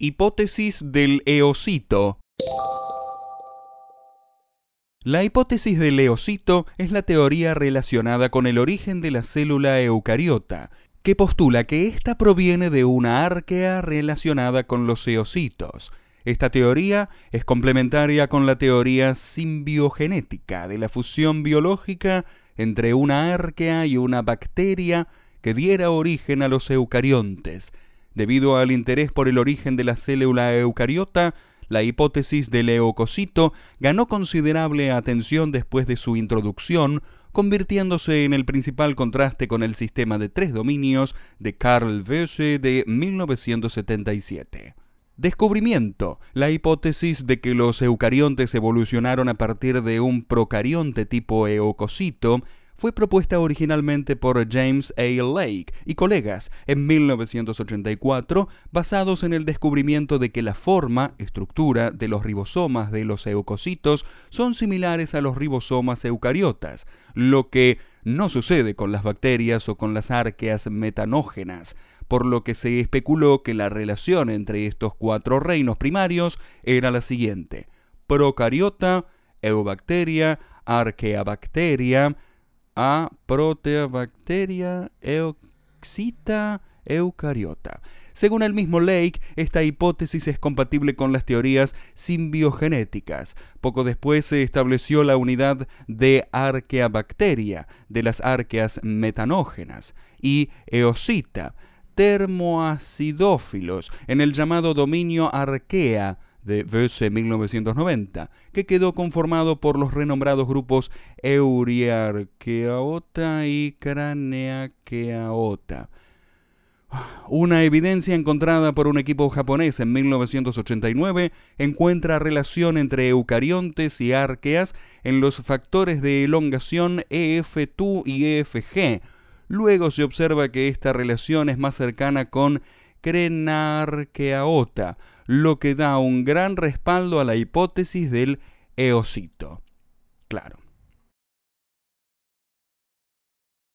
Hipótesis del eocito. La hipótesis del eocito es la teoría relacionada con el origen de la célula eucariota, que postula que ésta proviene de una arquea relacionada con los eocitos. Esta teoría es complementaria con la teoría simbiogenética de la fusión biológica entre una arquea y una bacteria que diera origen a los eucariontes, Debido al interés por el origen de la célula eucariota, la hipótesis del leucocito ganó considerable atención después de su introducción, convirtiéndose en el principal contraste con el sistema de tres dominios de Carl Wöse de 1977. Descubrimiento. La hipótesis de que los eucariontes evolucionaron a partir de un procarionte tipo eucocito fue propuesta originalmente por James A. Lake y colegas en 1984, basados en el descubrimiento de que la forma, estructura de los ribosomas de los eucocitos son similares a los ribosomas eucariotas, lo que no sucede con las bacterias o con las arqueas metanógenas, por lo que se especuló que la relación entre estos cuatro reinos primarios era la siguiente: procariota, eubacteria, arqueabacteria, a Proteobacteria eoxita eucariota. Según el mismo Lake, esta hipótesis es compatible con las teorías simbiogenéticas. Poco después se estableció la unidad de arqueabacteria de las arqueas metanógenas y eocita, termoacidófilos, en el llamado dominio arquea de Verse 1990, que quedó conformado por los renombrados grupos Euriarqueaota y Craneaqueaota. Una evidencia encontrada por un equipo japonés en 1989 encuentra relación entre eucariontes y arqueas en los factores de elongación EF2 y EFG. Luego se observa que esta relación es más cercana con Crenarqueaota, lo que da un gran respaldo a la hipótesis del eocito. Claro,